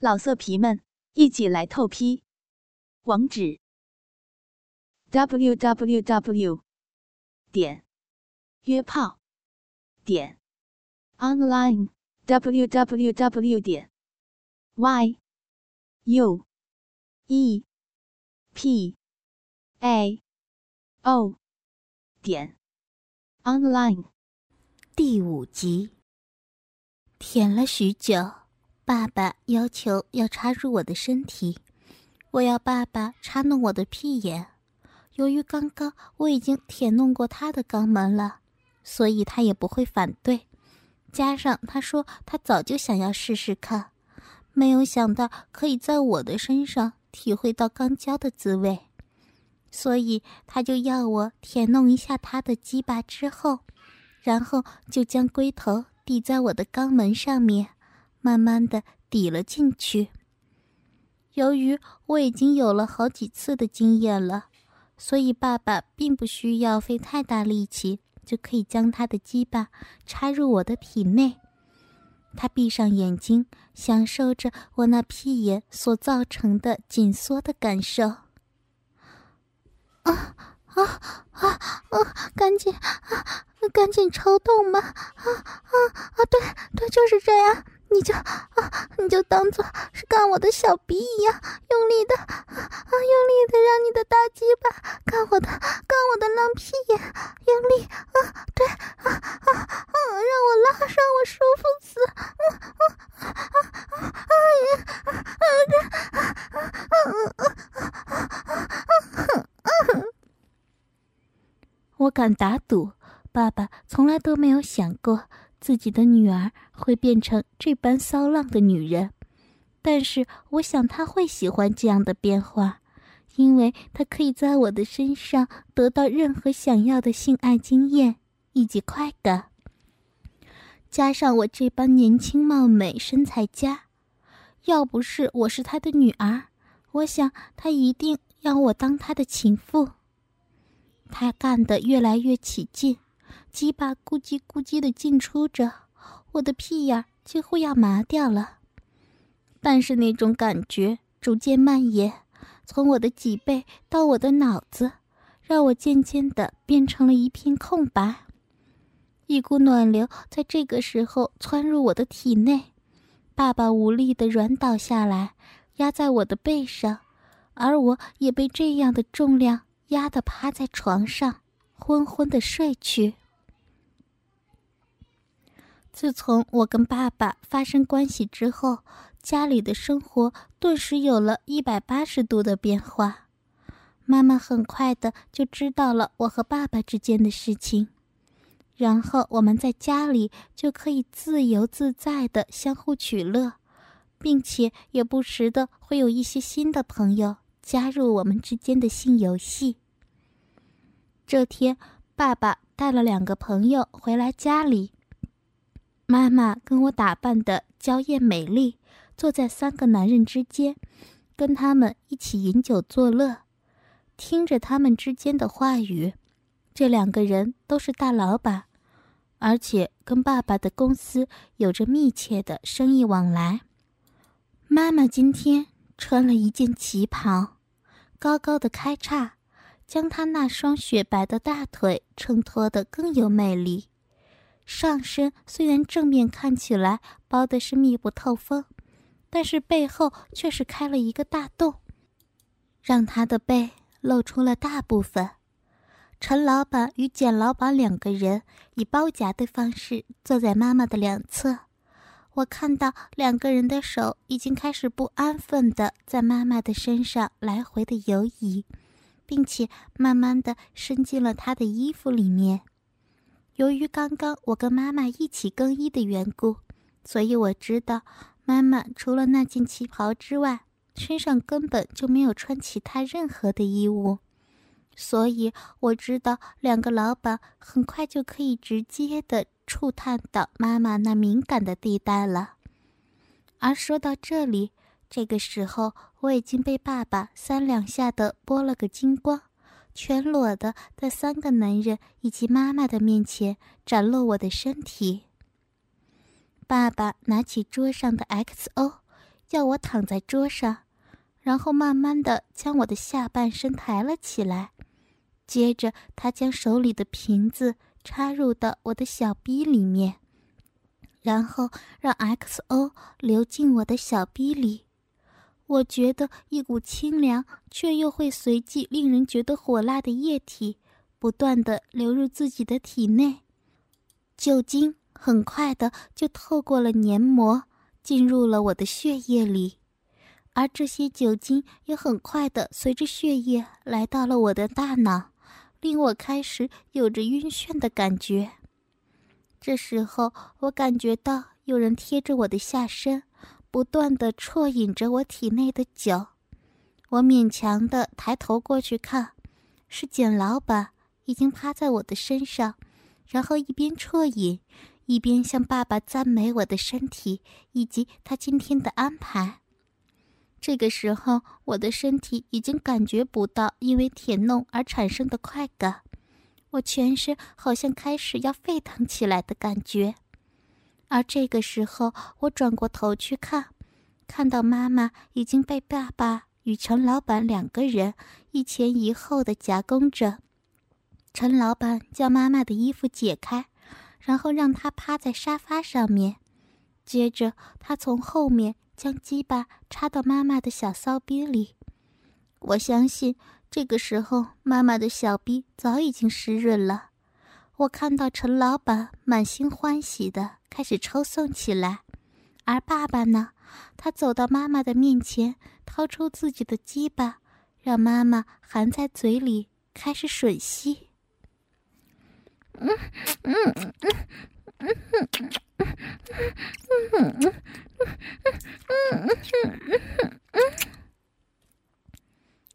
老色皮们，一起来透批！网址：w w w 点约炮点 online w w w 点 y u e p a o 点 online。第五集，舔了许久。爸爸要求要插入我的身体，我要爸爸插弄我的屁眼。由于刚刚我已经舔弄过他的肛门了，所以他也不会反对。加上他说他早就想要试试看，没有想到可以在我的身上体会到肛交的滋味，所以他就要我舔弄一下他的鸡巴之后，然后就将龟头抵在我的肛门上面。慢慢的抵了进去。由于我已经有了好几次的经验了，所以爸爸并不需要费太大力气就可以将他的鸡巴插入我的体内。他闭上眼睛，享受着我那屁眼所造成的紧缩的感受。啊啊啊啊！赶紧啊，赶紧抽动嘛！啊啊啊！对对，就是这样。你就啊，你就当做是干我的小鼻一样，用力的啊，用力的让你的大鸡巴干我的，干我的浪屁眼，用力啊，对啊啊啊，让我拉，让我舒服死，嗯嗯啊啊啊啊呀啊啊啊啊啊啊啊！我敢打赌，爸爸从来都没有想过。自己的女儿会变成这般骚浪的女人，但是我想她会喜欢这样的变化，因为她可以在我的身上得到任何想要的性爱经验以及快感。加上我这般年轻貌美、身材佳，要不是我是她的女儿，我想她一定要我当她的情妇。她干得越来越起劲。鸡巴咕叽咕叽的进出着，我的屁眼几乎要麻掉了。但是那种感觉逐渐蔓延，从我的脊背到我的脑子，让我渐渐的变成了一片空白。一股暖流在这个时候窜入我的体内，爸爸无力的软倒下来，压在我的背上，而我也被这样的重量压得趴在床上，昏昏的睡去。自从我跟爸爸发生关系之后，家里的生活顿时有了一百八十度的变化。妈妈很快的就知道了我和爸爸之间的事情，然后我们在家里就可以自由自在的相互取乐，并且也不时的会有一些新的朋友加入我们之间的性游戏。这天，爸爸带了两个朋友回来家里。妈妈跟我打扮的娇艳美丽，坐在三个男人之间，跟他们一起饮酒作乐，听着他们之间的话语。这两个人都是大老板，而且跟爸爸的公司有着密切的生意往来。妈妈今天穿了一件旗袍，高高的开叉，将她那双雪白的大腿衬托得更有魅力。上身虽然正面看起来包的是密不透风，但是背后却是开了一个大洞，让他的背露出了大部分。陈老板与简老板两个人以包夹的方式坐在妈妈的两侧，我看到两个人的手已经开始不安分的在妈妈的身上来回的游移，并且慢慢的伸进了她的衣服里面。由于刚刚我跟妈妈一起更衣的缘故，所以我知道妈妈除了那件旗袍之外，身上根本就没有穿其他任何的衣物。所以我知道两个老板很快就可以直接的触探到妈妈那敏感的地带了。而说到这里，这个时候我已经被爸爸三两下的剥了个精光。全裸的在三个男人以及妈妈的面前展露我的身体。爸爸拿起桌上的 XO，要我躺在桌上，然后慢慢的将我的下半身抬了起来。接着，他将手里的瓶子插入到我的小逼里面，然后让 XO 流进我的小逼里。我觉得一股清凉却又会随即令人觉得火辣的液体不断的流入自己的体内，酒精很快的就透过了黏膜进入了我的血液里，而这些酒精也很快的随着血液来到了我的大脑。令我开始有着晕眩的感觉。这时候，我感觉到有人贴着我的下身，不断的啜饮着我体内的酒。我勉强的抬头过去看，是简老板已经趴在我的身上，然后一边啜饮，一边向爸爸赞美我的身体以及他今天的安排。这个时候，我的身体已经感觉不到因为舔弄而产生的快感，我全身好像开始要沸腾起来的感觉。而这个时候，我转过头去看，看到妈妈已经被爸爸与陈老板两个人一前一后的夹攻着。陈老板将妈妈的衣服解开，然后让她趴在沙发上面，接着他从后面。将鸡巴插到妈妈的小骚逼里，我相信这个时候妈妈的小逼早已经湿润了。我看到陈老板满心欢喜的开始抽送起来，而爸爸呢，他走到妈妈的面前，掏出自己的鸡巴，让妈妈含在嘴里开始吮吸。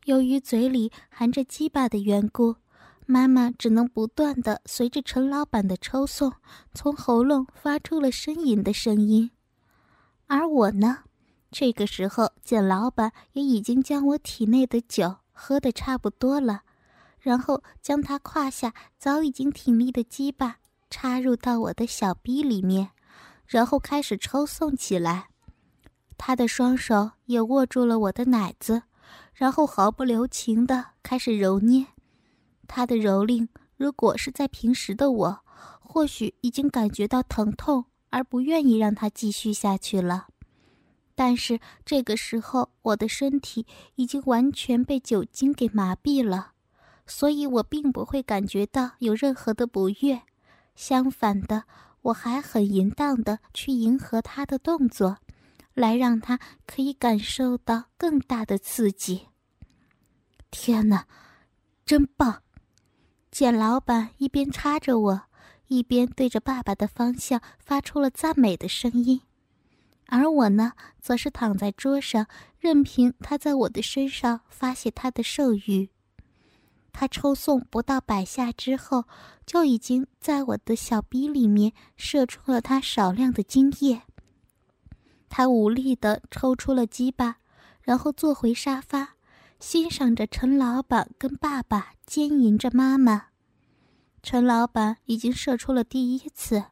由于嘴里含着鸡巴的缘故，妈妈只能不断的随着陈老板的抽送，从喉咙发出了呻吟的声音。而我呢，这个时候简老板也已经将我体内的酒喝得差不多了，然后将他胯下早已经挺立的鸡巴插入到我的小逼里面。然后开始抽送起来，他的双手也握住了我的奶子，然后毫不留情的开始揉捏。他的蹂躏，如果是在平时的我，或许已经感觉到疼痛而不愿意让他继续下去了。但是这个时候，我的身体已经完全被酒精给麻痹了，所以我并不会感觉到有任何的不悦，相反的。我还很淫荡的去迎合他的动作，来让他可以感受到更大的刺激。天哪，真棒！简老板一边插着我，一边对着爸爸的方向发出了赞美的声音，而我呢，则是躺在桌上，任凭他在我的身上发泄他的兽欲。他抽送不到百下之后，就已经在我的小逼里面射出了他少量的精液。他无力的抽出了鸡巴，然后坐回沙发，欣赏着陈老板跟爸爸奸淫着妈妈。陈老板已经射出了第一次，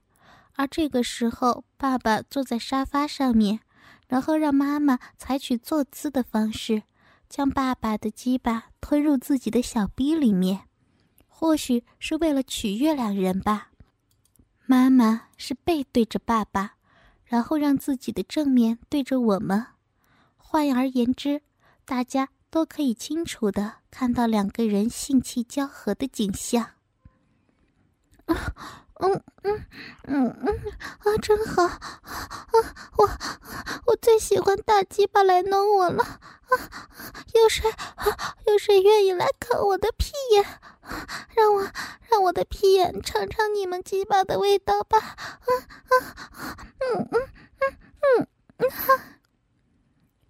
而这个时候，爸爸坐在沙发上面，然后让妈妈采取坐姿的方式。将爸爸的鸡巴吞入自己的小逼里面，或许是为了取悦两人吧。妈妈是背对着爸爸，然后让自己的正面对着我们。换而言之，大家都可以清楚的看到两个人性气交合的景象。啊嗯嗯嗯嗯啊，真好啊！我我最喜欢大鸡巴来弄我了啊！有谁啊有谁愿意来啃我的屁眼？让我让我的屁眼尝尝你们鸡巴的味道吧！啊啊嗯嗯嗯嗯哈！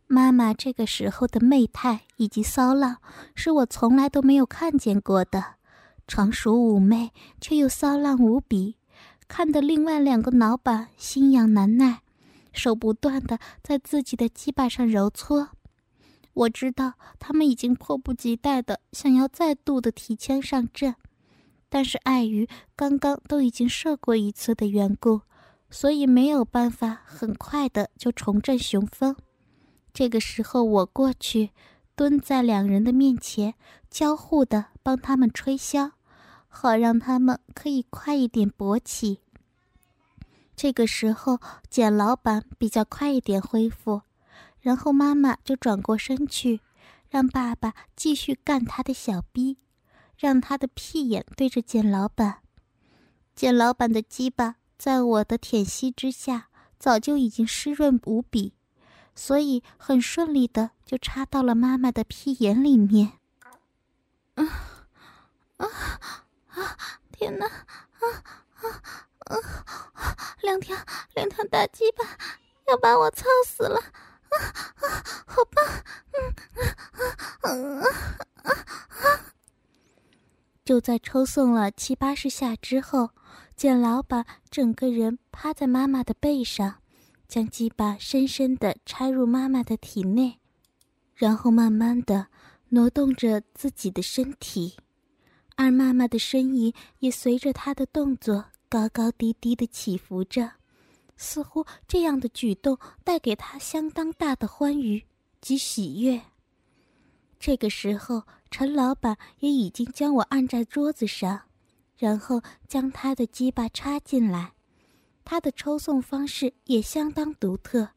妈妈这个时候的媚态以及骚浪，是我从来都没有看见过的。成熟妩媚，却又骚浪无比，看得另外两个老板心痒难耐，手不断的在自己的鸡巴上揉搓。我知道他们已经迫不及待的想要再度的提枪上阵，但是碍于刚刚都已经射过一次的缘故，所以没有办法很快的就重振雄风。这个时候，我过去，蹲在两人的面前，交互的帮他们吹箫，好让他们可以快一点勃起。这个时候，简老板比较快一点恢复，然后妈妈就转过身去，让爸爸继续干他的小逼，让他的屁眼对着简老板。简老板的鸡巴在我的舔吸之下，早就已经湿润无比。所以很顺利的就插到了妈妈的屁眼里面。啊啊啊！天哪！啊啊啊！两条两条大鸡巴要把我操死了！啊啊！好棒！嗯啊啊啊啊！就在抽送了七八十下之后，简老板整个人趴在妈妈的背上。将鸡巴深深地插入妈妈的体内，然后慢慢地挪动着自己的身体，而妈妈的身影也随着他的动作高高低低地起伏着，似乎这样的举动带给他相当大的欢愉及喜悦。这个时候，陈老板也已经将我按在桌子上，然后将他的鸡巴插进来。他的抽送方式也相当独特，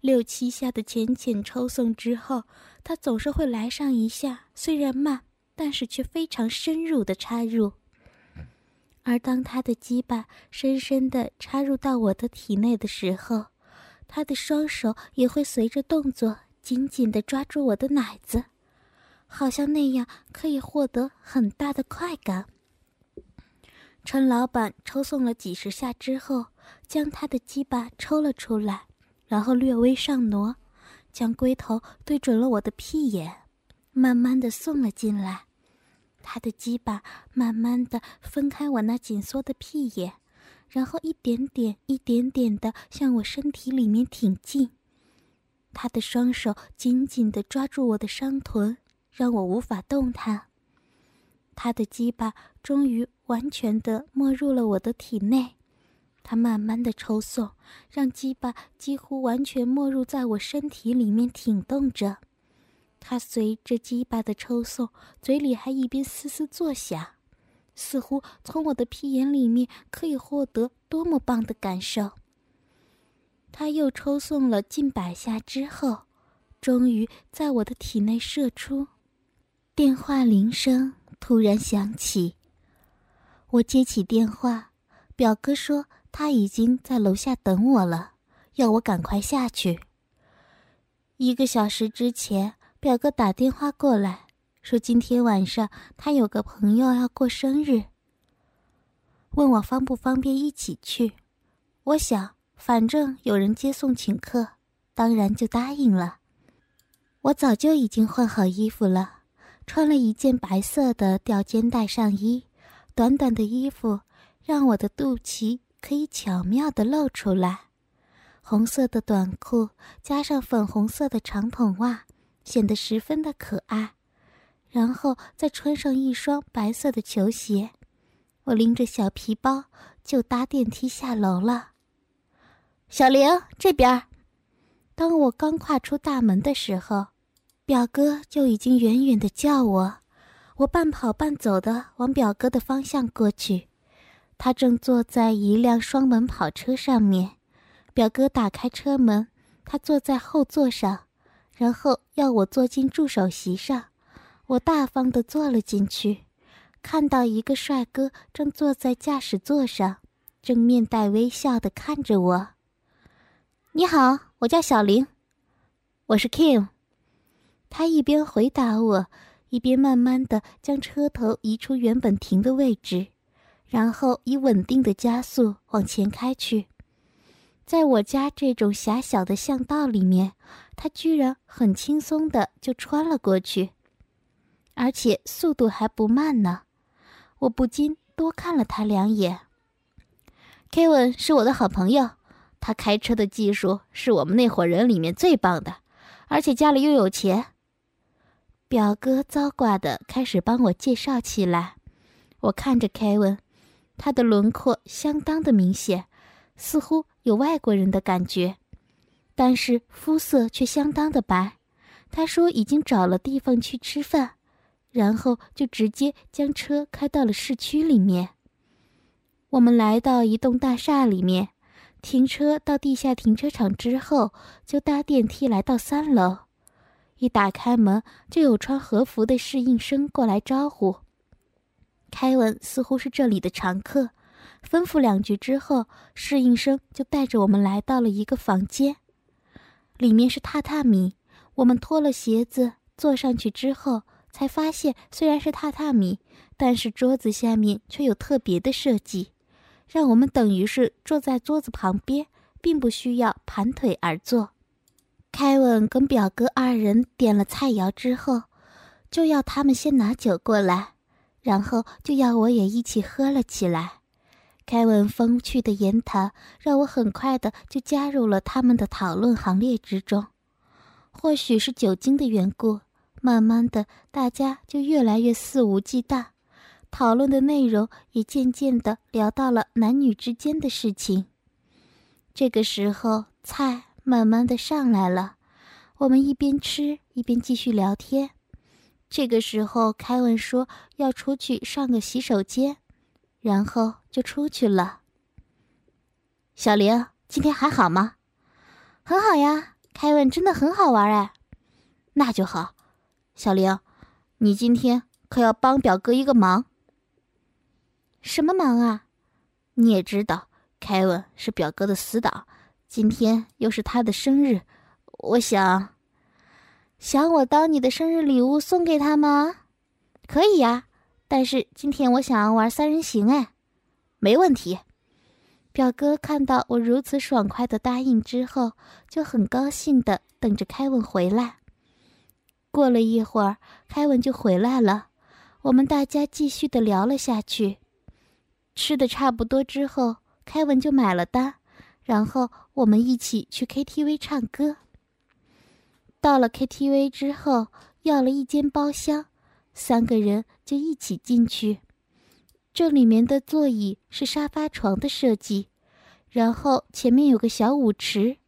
六七下的浅浅抽送之后，他总是会来上一下，虽然慢，但是却非常深入的插入。而当他的鸡巴深深的插入到我的体内的时候，他的双手也会随着动作紧紧的抓住我的奶子，好像那样可以获得很大的快感。陈老板抽送了几十下之后。将他的鸡巴抽了出来，然后略微上挪，将龟头对准了我的屁眼，慢慢的送了进来。他的鸡巴慢慢的分开我那紧缩的屁眼，然后一点点、一点点的向我身体里面挺进。他的双手紧紧的抓住我的双臀，让我无法动弹。他的鸡巴终于完全的没入了我的体内。他慢慢的抽送，让鸡巴几乎完全没入在我身体里面挺动着。他随着鸡巴的抽送，嘴里还一边嘶嘶作响，似乎从我的屁眼里面可以获得多么棒的感受。他又抽送了近百下之后，终于在我的体内射出。电话铃声突然响起，我接起电话，表哥说。他已经在楼下等我了，要我赶快下去。一个小时之前，表哥打电话过来，说今天晚上他有个朋友要过生日，问我方不方便一起去。我想，反正有人接送请客，当然就答应了。我早就已经换好衣服了，穿了一件白色的吊肩带上衣，短短的衣服让我的肚脐。可以巧妙的露出来，红色的短裤加上粉红色的长筒袜，显得十分的可爱。然后再穿上一双白色的球鞋，我拎着小皮包就搭电梯下楼了。小玲这边，当我刚跨出大门的时候，表哥就已经远远的叫我，我半跑半走的往表哥的方向过去。他正坐在一辆双门跑车上面，表哥打开车门，他坐在后座上，然后要我坐进助手席上，我大方的坐了进去，看到一个帅哥正坐在驾驶座上，正面带微笑的看着我。你好，我叫小林，我是 Kim。他一边回答我，一边慢慢的将车头移出原本停的位置。然后以稳定的加速往前开去，在我家这种狭小的巷道里面，他居然很轻松的就穿了过去，而且速度还不慢呢。我不禁多看了他两眼。Kevin 是我的好朋友，他开车的技术是我们那伙人里面最棒的，而且家里又有钱。表哥糟挂的开始帮我介绍起来，我看着凯文。他的轮廓相当的明显，似乎有外国人的感觉。但是肤色却相当的白。他说已经找了地方去吃饭，然后就直接将车开到了市区里面。我们来到一栋大厦里面，停车到地下停车场之后，就搭电梯来到三楼。一打开门，就有穿和服的侍应生过来招呼。凯文似乎是这里的常客，吩咐两句之后，侍应生就带着我们来到了一个房间，里面是榻榻米。我们脱了鞋子坐上去之后，才发现虽然是榻榻米，但是桌子下面却有特别的设计，让我们等于是坐在桌子旁边，并不需要盘腿而坐。凯文跟表哥二人点了菜肴之后，就要他们先拿酒过来，然后就要我也一起喝了起来。凯文风趣的言谈让我很快的就加入了他们的讨论行列之中。或许是酒精的缘故，慢慢的大家就越来越肆无忌惮，讨论的内容也渐渐的聊到了男女之间的事情。这个时候，菜。慢慢的上来了，我们一边吃一边继续聊天。这个时候，凯文说要出去上个洗手间，然后就出去了。小玲，今天还好吗？很好呀，凯文真的很好玩哎。那就好。小玲，你今天可要帮表哥一个忙。什么忙啊？你也知道，凯文是表哥的死党。今天又是他的生日，我想，想我当你的生日礼物送给他吗？可以呀，但是今天我想玩三人行哎，没问题。表哥看到我如此爽快的答应之后，就很高兴的等着凯文回来。过了一会儿，凯文就回来了，我们大家继续的聊了下去。吃的差不多之后，凯文就买了单。然后我们一起去 KTV 唱歌。到了 KTV 之后，要了一间包厢，三个人就一起进去。这里面的座椅是沙发床的设计，然后前面有个小舞池。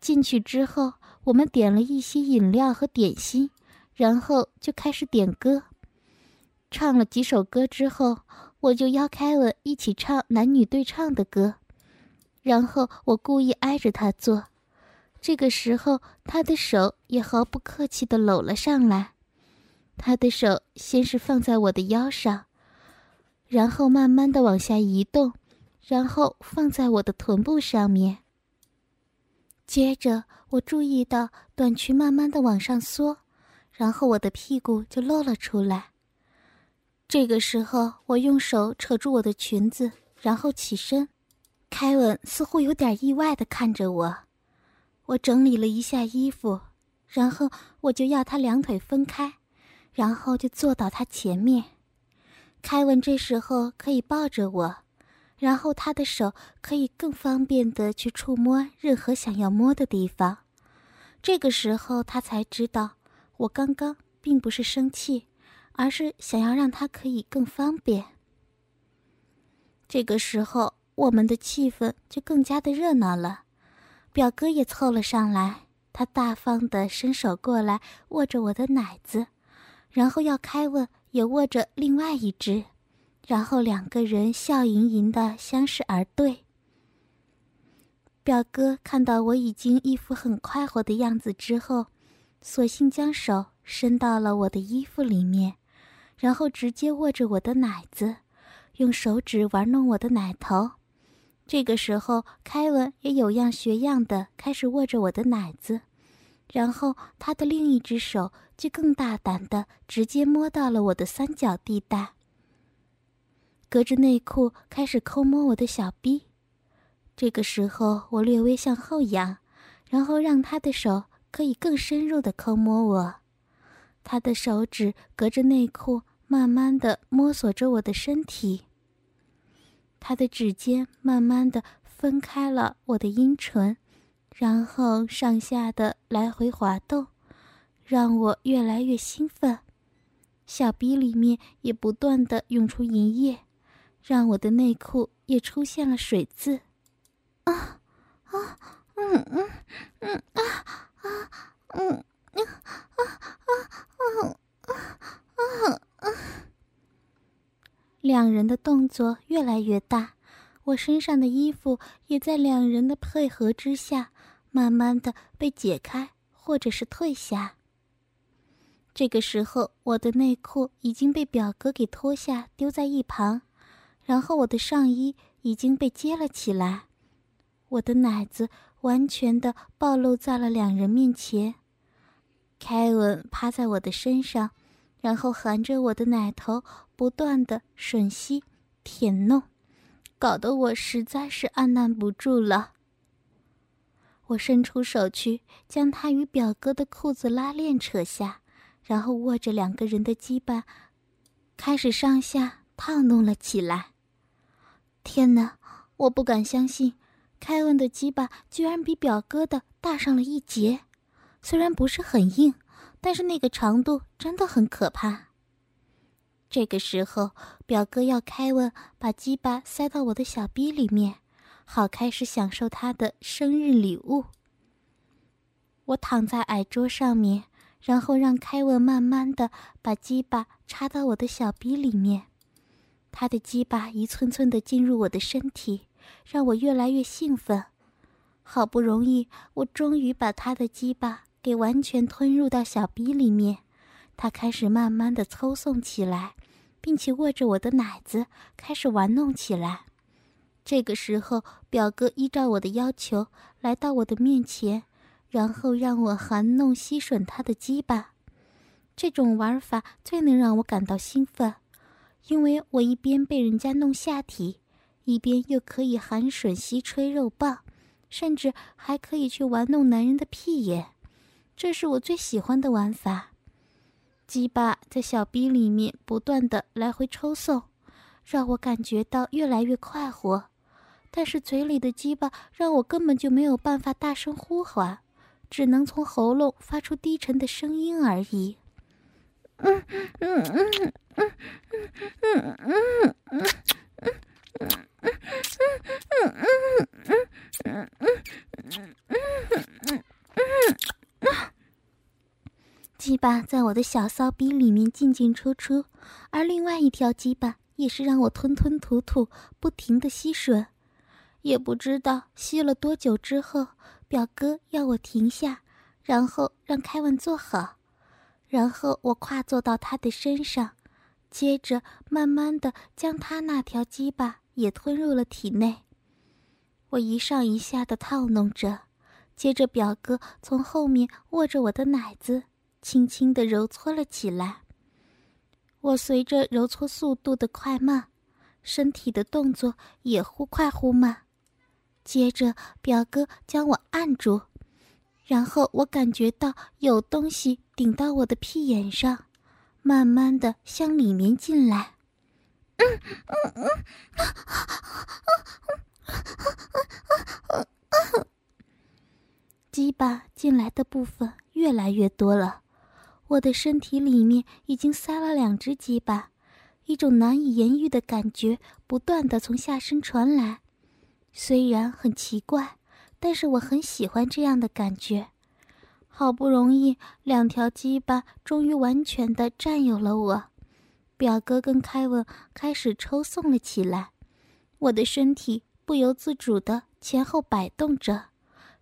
进去之后，我们点了一些饮料和点心，然后就开始点歌。唱了几首歌之后，我就邀凯文一起唱男女对唱的歌。然后我故意挨着他坐，这个时候他的手也毫不客气地搂了上来。他的手先是放在我的腰上，然后慢慢的往下移动，然后放在我的臀部上面。接着我注意到短裙慢慢的往上缩，然后我的屁股就露了出来。这个时候我用手扯住我的裙子，然后起身。凯文似乎有点意外的看着我，我整理了一下衣服，然后我就要他两腿分开，然后就坐到他前面。凯文这时候可以抱着我，然后他的手可以更方便的去触摸任何想要摸的地方。这个时候他才知道，我刚刚并不是生气，而是想要让他可以更方便。这个时候。我们的气氛就更加的热闹了，表哥也凑了上来，他大方的伸手过来握着我的奶子，然后要开问也握着另外一只，然后两个人笑盈盈的相视而对。表哥看到我已经一副很快活的样子之后，索性将手伸到了我的衣服里面，然后直接握着我的奶子，用手指玩弄我的奶头。这个时候，凯文也有样学样的开始握着我的奶子，然后他的另一只手就更大胆的直接摸到了我的三角地带，隔着内裤开始抠摸我的小臂。这个时候，我略微向后仰，然后让他的手可以更深入的抠摸我，他的手指隔着内裤慢慢的摸索着我的身体。他的指尖慢慢的分开了我的阴唇，然后上下的来回滑动，让我越来越兴奋。小鼻里面也不断的涌出银液，让我的内裤也出现了水渍。啊啊，嗯嗯嗯啊啊嗯嗯啊啊啊啊啊！两人的动作越来越大，我身上的衣服也在两人的配合之下，慢慢的被解开或者是退下。这个时候，我的内裤已经被表哥给脱下，丢在一旁，然后我的上衣已经被揭了起来，我的奶子完全的暴露在了两人面前。凯文趴在我的身上，然后含着我的奶头，不断的吮吸、舔弄，搞得我实在是按捺不住了。我伸出手去，将他与表哥的裤子拉链扯下。然后握着两个人的鸡巴，开始上下套弄了起来。天哪，我不敢相信，凯文的鸡巴居然比表哥的大上了一截。虽然不是很硬，但是那个长度真的很可怕。这个时候，表哥要凯文把鸡巴塞到我的小逼里面，好开始享受他的生日礼物。我躺在矮桌上面。然后让凯文慢慢的把鸡巴插到我的小逼里面，他的鸡巴一寸寸的进入我的身体，让我越来越兴奋。好不容易，我终于把他的鸡巴给完全吞入到小逼里面，他开始慢慢的抽送起来，并且握着我的奶子开始玩弄起来。这个时候，表哥依照我的要求来到我的面前。然后让我含弄吸吮他的鸡巴，这种玩法最能让我感到兴奋，因为我一边被人家弄下体，一边又可以含吮吸吹肉棒，甚至还可以去玩弄男人的屁眼，这是我最喜欢的玩法。鸡巴在小逼里面不断的来回抽送，让我感觉到越来越快活，但是嘴里的鸡巴让我根本就没有办法大声呼唤。只能从喉咙发出低沉的声音而已。嗯嗯嗯嗯嗯嗯嗯嗯嗯嗯嗯嗯鸡巴在我的小骚逼里面进进出出，而另外一条鸡巴也是让我吞吞吐吐，不停的吸吮。也不知道吸了多久之后。表哥要我停下，然后让凯文坐好，然后我跨坐到他的身上，接着慢慢的将他那条鸡巴也吞入了体内。我一上一下的套弄着，接着表哥从后面握着我的奶子，轻轻的揉搓了起来。我随着揉搓速度的快慢，身体的动作也忽快忽慢。接着，表哥将我按住，然后我感觉到有东西顶到我的屁眼上，慢慢的向里面进来。嗯嗯嗯，鸡巴进来的部分越来越多了，我的身体里面已经塞了两只鸡巴，一种难以言喻的感觉不断的从下身传来。虽然很奇怪，但是我很喜欢这样的感觉。好不容易，两条鸡巴终于完全的占有了我。表哥跟凯文开始抽送了起来，我的身体不由自主的前后摆动着。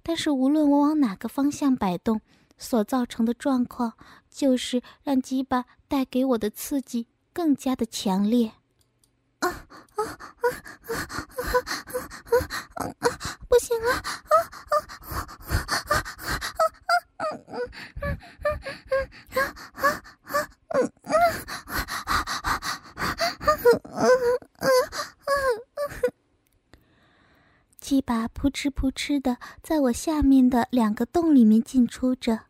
但是无论我往哪个方向摆动，所造成的状况就是让鸡巴带给我的刺激更加的强烈。啊啊啊啊啊啊！不行了！啊啊啊啊啊！啊啊啊啊啊啊啊啊啊啊啊啊啊啊啊！鸡巴扑哧扑哧的在我下面的两个洞里面进出着，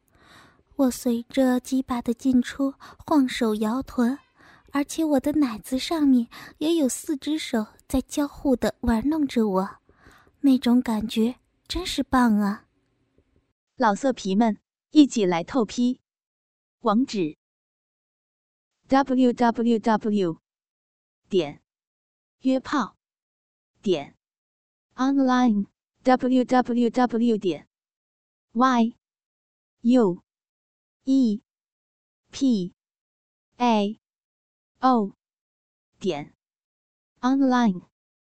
我随着鸡巴的进出晃手摇臀。而且我的奶子上面也有四只手在交互的玩弄着我，那种感觉真是棒啊！老色皮们，一起来透批，网址：w w w 点约炮点 online w w w 点 y u e p a o 点 online。